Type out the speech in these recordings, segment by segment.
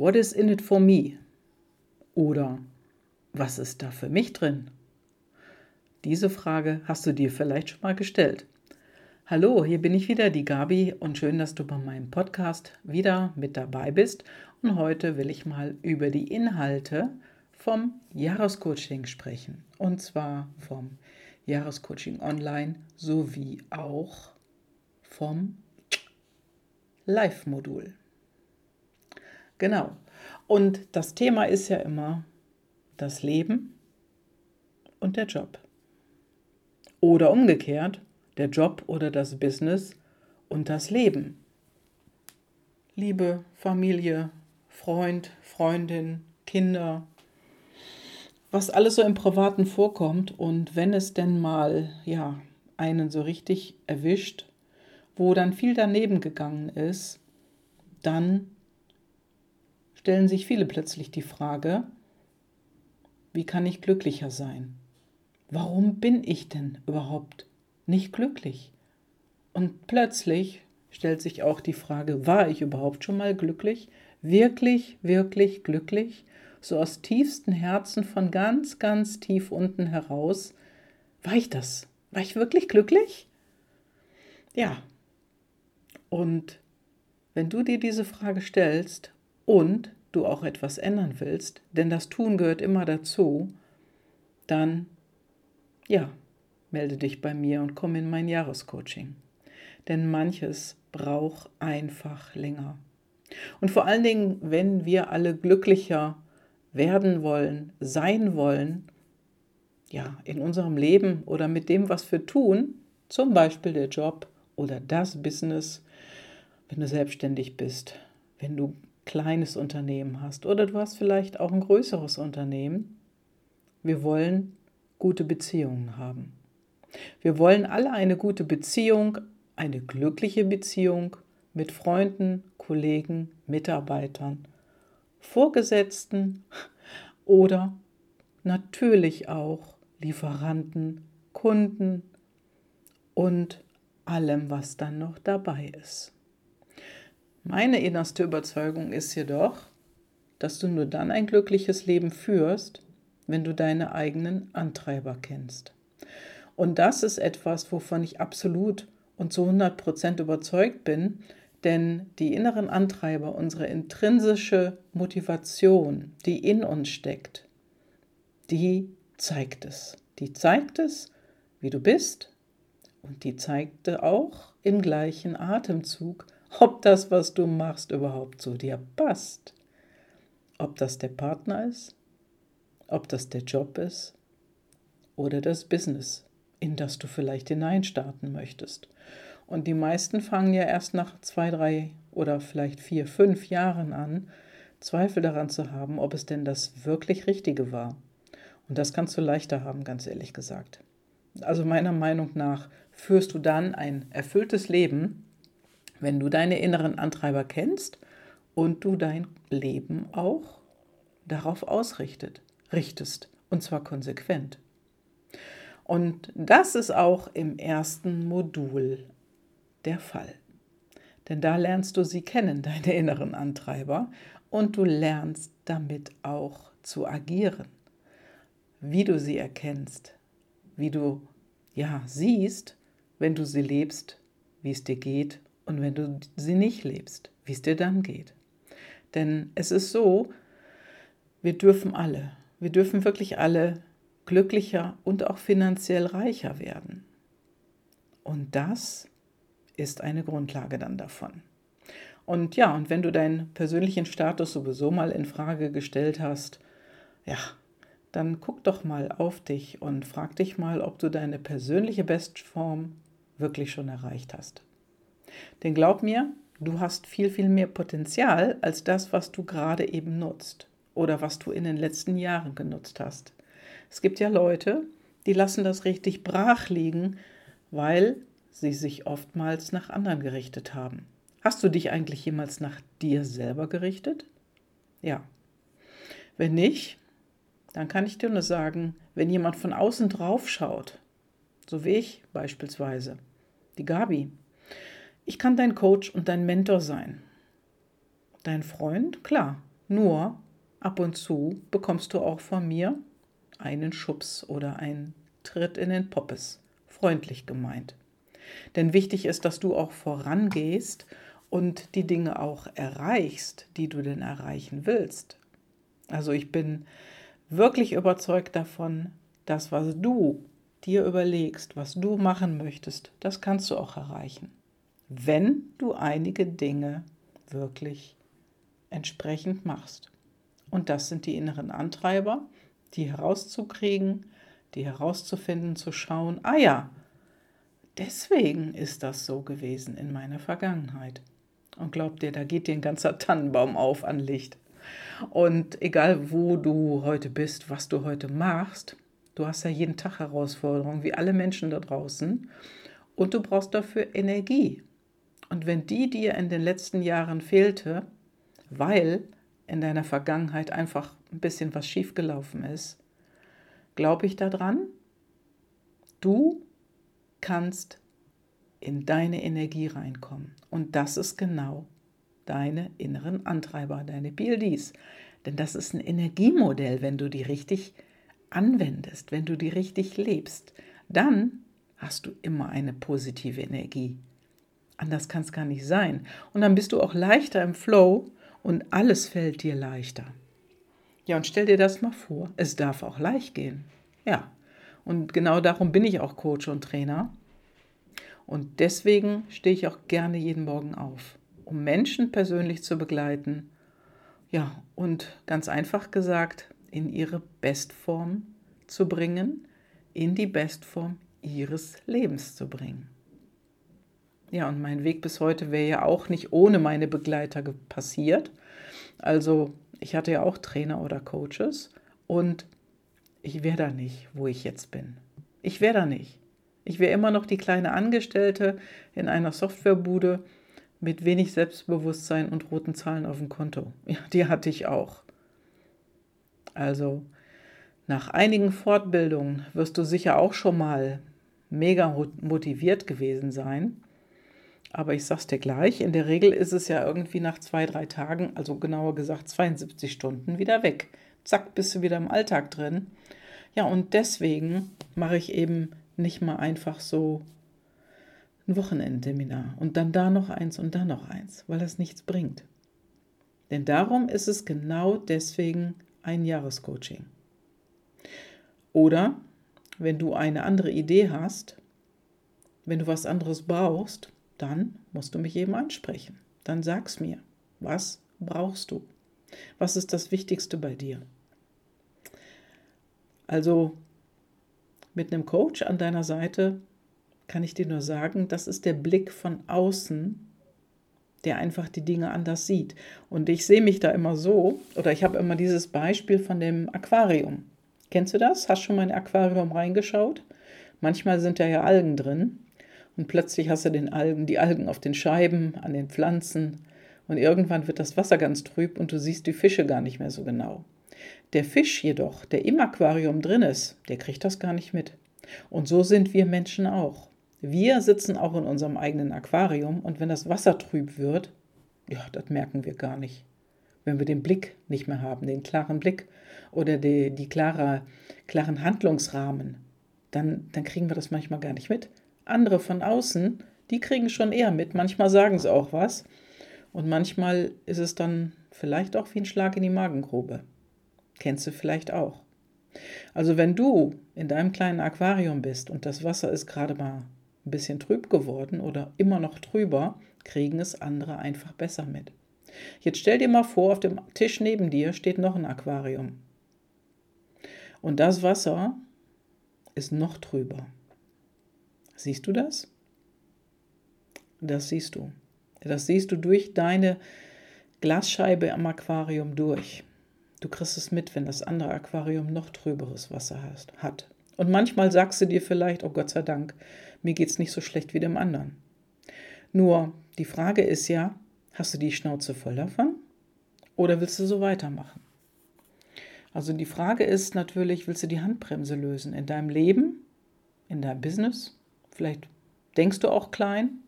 What is in it for me? Oder was ist da für mich drin? Diese Frage hast du dir vielleicht schon mal gestellt. Hallo, hier bin ich wieder, die Gabi, und schön, dass du bei meinem Podcast wieder mit dabei bist. Und heute will ich mal über die Inhalte vom Jahrescoaching sprechen. Und zwar vom Jahrescoaching Online sowie auch vom Live-Modul. Genau. Und das Thema ist ja immer das Leben und der Job. Oder umgekehrt, der Job oder das Business und das Leben. Liebe, Familie, Freund, Freundin, Kinder, was alles so im Privaten vorkommt und wenn es denn mal, ja, einen so richtig erwischt, wo dann viel daneben gegangen ist, dann stellen sich viele plötzlich die Frage, wie kann ich glücklicher sein? Warum bin ich denn überhaupt nicht glücklich? Und plötzlich stellt sich auch die Frage, war ich überhaupt schon mal glücklich? Wirklich, wirklich glücklich? So aus tiefstem Herzen von ganz, ganz tief unten heraus. War ich das? War ich wirklich glücklich? Ja. Und wenn du dir diese Frage stellst und du auch etwas ändern willst, denn das Tun gehört immer dazu, dann ja, melde dich bei mir und komm in mein Jahrescoaching. Denn manches braucht einfach länger. Und vor allen Dingen, wenn wir alle glücklicher werden wollen, sein wollen, ja, in unserem Leben oder mit dem, was wir tun, zum Beispiel der Job oder das Business, wenn du selbstständig bist, wenn du kleines Unternehmen hast oder du hast vielleicht auch ein größeres Unternehmen. Wir wollen gute Beziehungen haben. Wir wollen alle eine gute Beziehung, eine glückliche Beziehung mit Freunden, Kollegen, Mitarbeitern, Vorgesetzten oder natürlich auch Lieferanten, Kunden und allem, was dann noch dabei ist. Meine innerste Überzeugung ist jedoch, dass du nur dann ein glückliches Leben führst, wenn du deine eigenen Antreiber kennst. Und das ist etwas, wovon ich absolut und zu 100% überzeugt bin, denn die inneren Antreiber, unsere intrinsische Motivation, die in uns steckt, die zeigt es. Die zeigt es, wie du bist und die zeigte auch im gleichen Atemzug, ob das, was du machst, überhaupt zu dir passt. Ob das der Partner ist, ob das der Job ist oder das Business, in das du vielleicht hineinstarten möchtest. Und die meisten fangen ja erst nach zwei, drei oder vielleicht vier, fünf Jahren an, Zweifel daran zu haben, ob es denn das wirklich Richtige war. Und das kannst du leichter haben, ganz ehrlich gesagt. Also meiner Meinung nach führst du dann ein erfülltes Leben, wenn du deine inneren Antreiber kennst und du dein Leben auch darauf ausrichtet, richtest, und zwar konsequent. Und das ist auch im ersten Modul der Fall. Denn da lernst du sie kennen, deine inneren Antreiber, und du lernst damit auch zu agieren. Wie du sie erkennst, wie du ja siehst, wenn du sie lebst, wie es dir geht und wenn du sie nicht lebst, wie es dir dann geht. Denn es ist so, wir dürfen alle, wir dürfen wirklich alle glücklicher und auch finanziell reicher werden. Und das ist eine Grundlage dann davon. Und ja, und wenn du deinen persönlichen Status sowieso mal in Frage gestellt hast, ja, dann guck doch mal auf dich und frag dich mal, ob du deine persönliche Bestform wirklich schon erreicht hast. Denn glaub mir, du hast viel, viel mehr Potenzial als das, was du gerade eben nutzt oder was du in den letzten Jahren genutzt hast. Es gibt ja Leute, die lassen das richtig brach liegen, weil sie sich oftmals nach anderen gerichtet haben. Hast du dich eigentlich jemals nach dir selber gerichtet? Ja. Wenn nicht, dann kann ich dir nur sagen, wenn jemand von außen drauf schaut, so wie ich beispielsweise, die Gabi, ich kann dein Coach und dein Mentor sein. Dein Freund, klar, Nur ab und zu bekommst du auch von mir einen Schubs oder einen Tritt in den Poppes, freundlich gemeint. Denn wichtig ist, dass du auch vorangehst und die Dinge auch erreichst, die du denn erreichen willst. Also ich bin wirklich überzeugt davon, dass was du dir überlegst, was du machen möchtest, das kannst du auch erreichen, wenn du einige Dinge wirklich entsprechend machst. Und das sind die inneren Antreiber, die herauszukriegen, die herauszufinden, zu schauen, ah ja, deswegen ist das so gewesen in meiner Vergangenheit. Und glaub dir, da geht dir ein ganzer Tannenbaum auf an Licht. Und egal, wo du heute bist, was du heute machst, du hast ja jeden Tag Herausforderungen, wie alle Menschen da draußen. Und du brauchst dafür Energie. Und wenn die dir in den letzten Jahren fehlte, weil in deiner Vergangenheit einfach ein bisschen was schiefgelaufen ist, glaube ich daran, du kannst in deine Energie reinkommen. Und das ist genau deine inneren Antreiber, deine PLDs. Denn das ist ein Energiemodell, wenn du die richtig anwendest, wenn du die richtig lebst, dann hast du immer eine positive Energie. Anders kann es gar nicht sein. Und dann bist du auch leichter im Flow und alles fällt dir leichter. Ja, und stell dir das mal vor, es darf auch leicht gehen. Ja, und genau darum bin ich auch Coach und Trainer. Und deswegen stehe ich auch gerne jeden Morgen auf, um Menschen persönlich zu begleiten. Ja, und ganz einfach gesagt, in ihre Bestform zu bringen, in die Bestform ihres Lebens zu bringen. Ja, und mein Weg bis heute wäre ja auch nicht ohne meine Begleiter passiert. Also ich hatte ja auch Trainer oder Coaches und ich wäre da nicht, wo ich jetzt bin. Ich wäre da nicht. Ich wäre immer noch die kleine Angestellte in einer Softwarebude mit wenig Selbstbewusstsein und roten Zahlen auf dem Konto. Ja, die hatte ich auch. Also nach einigen Fortbildungen wirst du sicher auch schon mal mega motiviert gewesen sein. Aber ich sag's dir gleich, in der Regel ist es ja irgendwie nach zwei, drei Tagen, also genauer gesagt 72 Stunden, wieder weg. Zack, bist du wieder im Alltag drin. Ja, und deswegen mache ich eben nicht mal einfach so ein Wochenendseminar und dann da noch eins und da noch eins, weil das nichts bringt. Denn darum ist es genau deswegen ein Jahrescoaching. Oder wenn du eine andere Idee hast, wenn du was anderes brauchst, dann musst du mich eben ansprechen. Dann sag's mir, was brauchst du? Was ist das Wichtigste bei dir? Also mit einem Coach an deiner Seite kann ich dir nur sagen, das ist der Blick von außen, der einfach die Dinge anders sieht. Und ich sehe mich da immer so, oder ich habe immer dieses Beispiel von dem Aquarium. Kennst du das? Hast schon mal in ein Aquarium reingeschaut? Manchmal sind da ja Algen drin und plötzlich hast du den Algen, die Algen auf den Scheiben, an den Pflanzen und irgendwann wird das Wasser ganz trüb und du siehst die Fische gar nicht mehr so genau. Der Fisch jedoch, der im Aquarium drin ist, der kriegt das gar nicht mit. Und so sind wir Menschen auch. Wir sitzen auch in unserem eigenen Aquarium und wenn das Wasser trüb wird, ja, das merken wir gar nicht. Wenn wir den Blick nicht mehr haben, den klaren Blick oder die, die klare, klaren Handlungsrahmen, dann, dann kriegen wir das manchmal gar nicht mit. Andere von außen, die kriegen schon eher mit. Manchmal sagen sie auch was. Und manchmal ist es dann vielleicht auch wie ein Schlag in die Magengrube. Kennst du vielleicht auch. Also wenn du in deinem kleinen Aquarium bist und das Wasser ist gerade mal ein bisschen trüb geworden oder immer noch trüber, kriegen es andere einfach besser mit. Jetzt stell dir mal vor, auf dem Tisch neben dir steht noch ein Aquarium. Und das Wasser ist noch trüber. Siehst du das? Das siehst du. Das siehst du durch deine Glasscheibe am Aquarium durch. Du kriegst es mit, wenn das andere Aquarium noch trüberes Wasser hat. Und manchmal sagst du dir vielleicht, oh Gott sei Dank, mir geht es nicht so schlecht wie dem anderen. Nur die Frage ist ja, hast du die Schnauze voll davon oder willst du so weitermachen? Also die Frage ist natürlich, willst du die Handbremse lösen in deinem Leben, in deinem Business? Vielleicht denkst du auch klein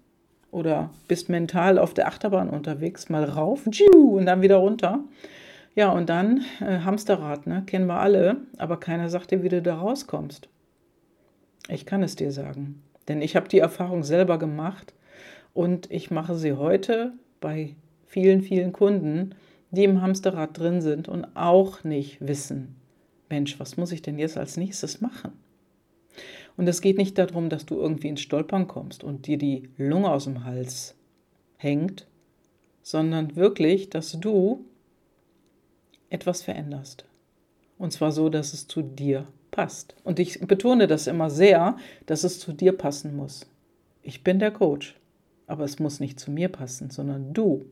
oder bist mental auf der Achterbahn unterwegs, mal rauf und dann wieder runter. Ja, und dann äh, Hamsterrad, ne? kennen wir alle, aber keiner sagt dir, wie du da rauskommst. Ich kann es dir sagen, denn ich habe die Erfahrung selber gemacht und ich mache sie heute bei vielen, vielen Kunden, die im Hamsterrad drin sind und auch nicht wissen, Mensch, was muss ich denn jetzt als nächstes machen? Und es geht nicht darum, dass du irgendwie ins Stolpern kommst und dir die Lunge aus dem Hals hängt, sondern wirklich, dass du etwas veränderst. Und zwar so, dass es zu dir passt. Und ich betone das immer sehr, dass es zu dir passen muss. Ich bin der Coach, aber es muss nicht zu mir passen, sondern du,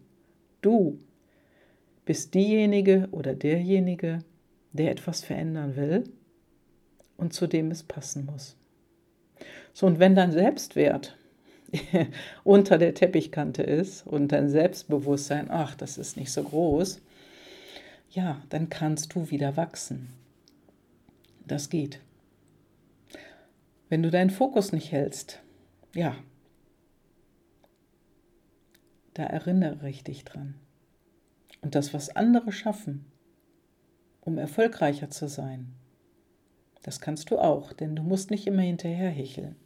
du bist diejenige oder derjenige, der etwas verändern will und zu dem es passen muss. So, und wenn dein Selbstwert unter der Teppichkante ist und dein Selbstbewusstsein, ach, das ist nicht so groß, ja, dann kannst du wieder wachsen. Das geht. Wenn du deinen Fokus nicht hältst, ja, da erinnere ich dich dran. Und das, was andere schaffen, um erfolgreicher zu sein, das kannst du auch, denn du musst nicht immer hinterherhecheln.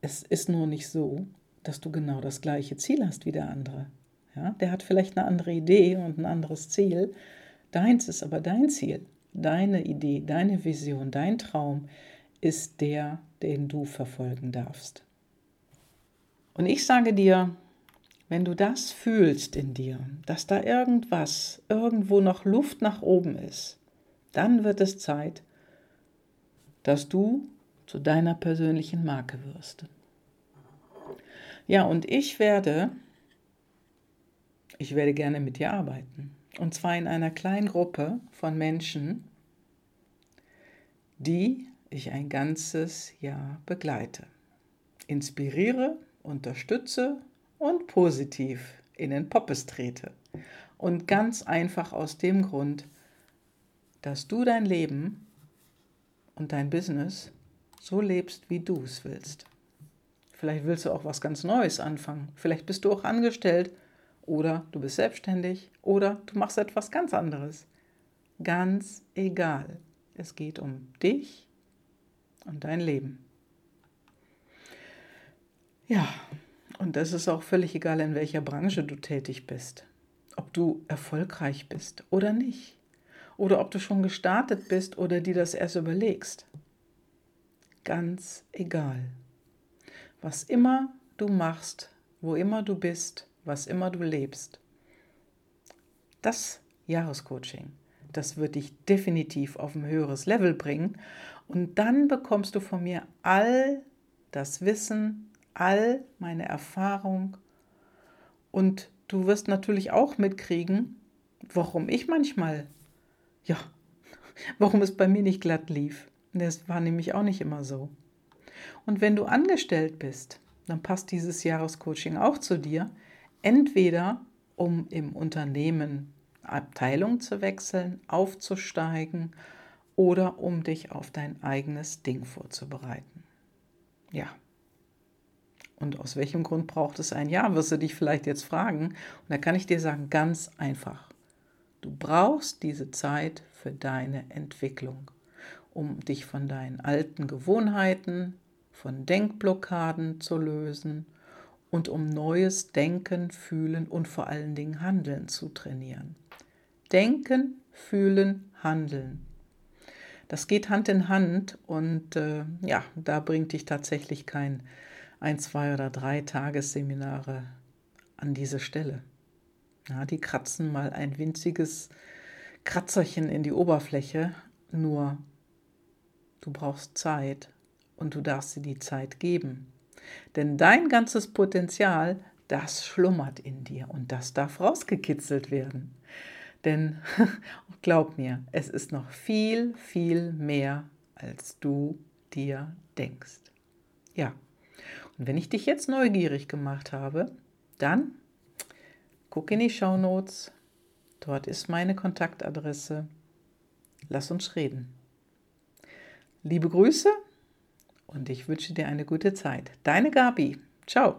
Es ist nur nicht so, dass du genau das gleiche Ziel hast wie der andere. Ja, der hat vielleicht eine andere Idee und ein anderes Ziel. Deins ist aber dein Ziel. Deine Idee, deine Vision, dein Traum ist der, den du verfolgen darfst. Und ich sage dir, wenn du das fühlst in dir, dass da irgendwas, irgendwo noch Luft nach oben ist, dann wird es Zeit, dass du zu deiner persönlichen Marke wirst. Ja, und ich werde, ich werde gerne mit dir arbeiten. Und zwar in einer kleinen Gruppe von Menschen, die ich ein ganzes Jahr begleite. Inspiriere, unterstütze und positiv in den Poppes trete. Und ganz einfach aus dem Grund, dass du dein Leben und dein Business so lebst, wie du es willst. Vielleicht willst du auch was ganz Neues anfangen. Vielleicht bist du auch angestellt oder du bist selbstständig oder du machst etwas ganz anderes. Ganz egal. Es geht um dich und dein Leben. Ja, und das ist auch völlig egal, in welcher Branche du tätig bist. Ob du erfolgreich bist oder nicht. Oder ob du schon gestartet bist oder dir das erst überlegst. Ganz egal. Was immer du machst, wo immer du bist, was immer du lebst. Das Jahrescoaching, das wird dich definitiv auf ein höheres Level bringen. Und dann bekommst du von mir all das Wissen, all meine Erfahrung und du wirst natürlich auch mitkriegen, warum ich manchmal, ja, warum es bei mir nicht glatt lief. Das war nämlich auch nicht immer so. Und wenn du angestellt bist, dann passt dieses Jahrescoaching auch zu dir. Entweder um im Unternehmen Abteilung zu wechseln, aufzusteigen oder um dich auf dein eigenes Ding vorzubereiten. Ja, und aus welchem Grund braucht es ein Jahr, wirst du dich vielleicht jetzt fragen. Und da kann ich dir sagen, ganz einfach. Du brauchst diese Zeit für deine Entwicklung, um dich von deinen alten Gewohnheiten, von Denkblockaden zu lösen und um neues Denken, Fühlen und vor allen Dingen Handeln zu trainieren. Denken, Fühlen, Handeln. Das geht Hand in Hand und äh, ja, da bringt dich tatsächlich kein ein, zwei oder drei Tagesseminare an diese Stelle. Ja, die kratzen mal ein winziges Kratzerchen in die Oberfläche, nur du brauchst Zeit und du darfst dir die Zeit geben. Denn dein ganzes Potenzial, das schlummert in dir und das darf rausgekitzelt werden. Denn glaub mir, es ist noch viel, viel mehr, als du dir denkst. Ja, und wenn ich dich jetzt neugierig gemacht habe, dann guck in die Show Notes. Dort ist meine Kontaktadresse. Lass uns reden. Liebe Grüße und ich wünsche dir eine gute Zeit. Deine Gabi. Ciao.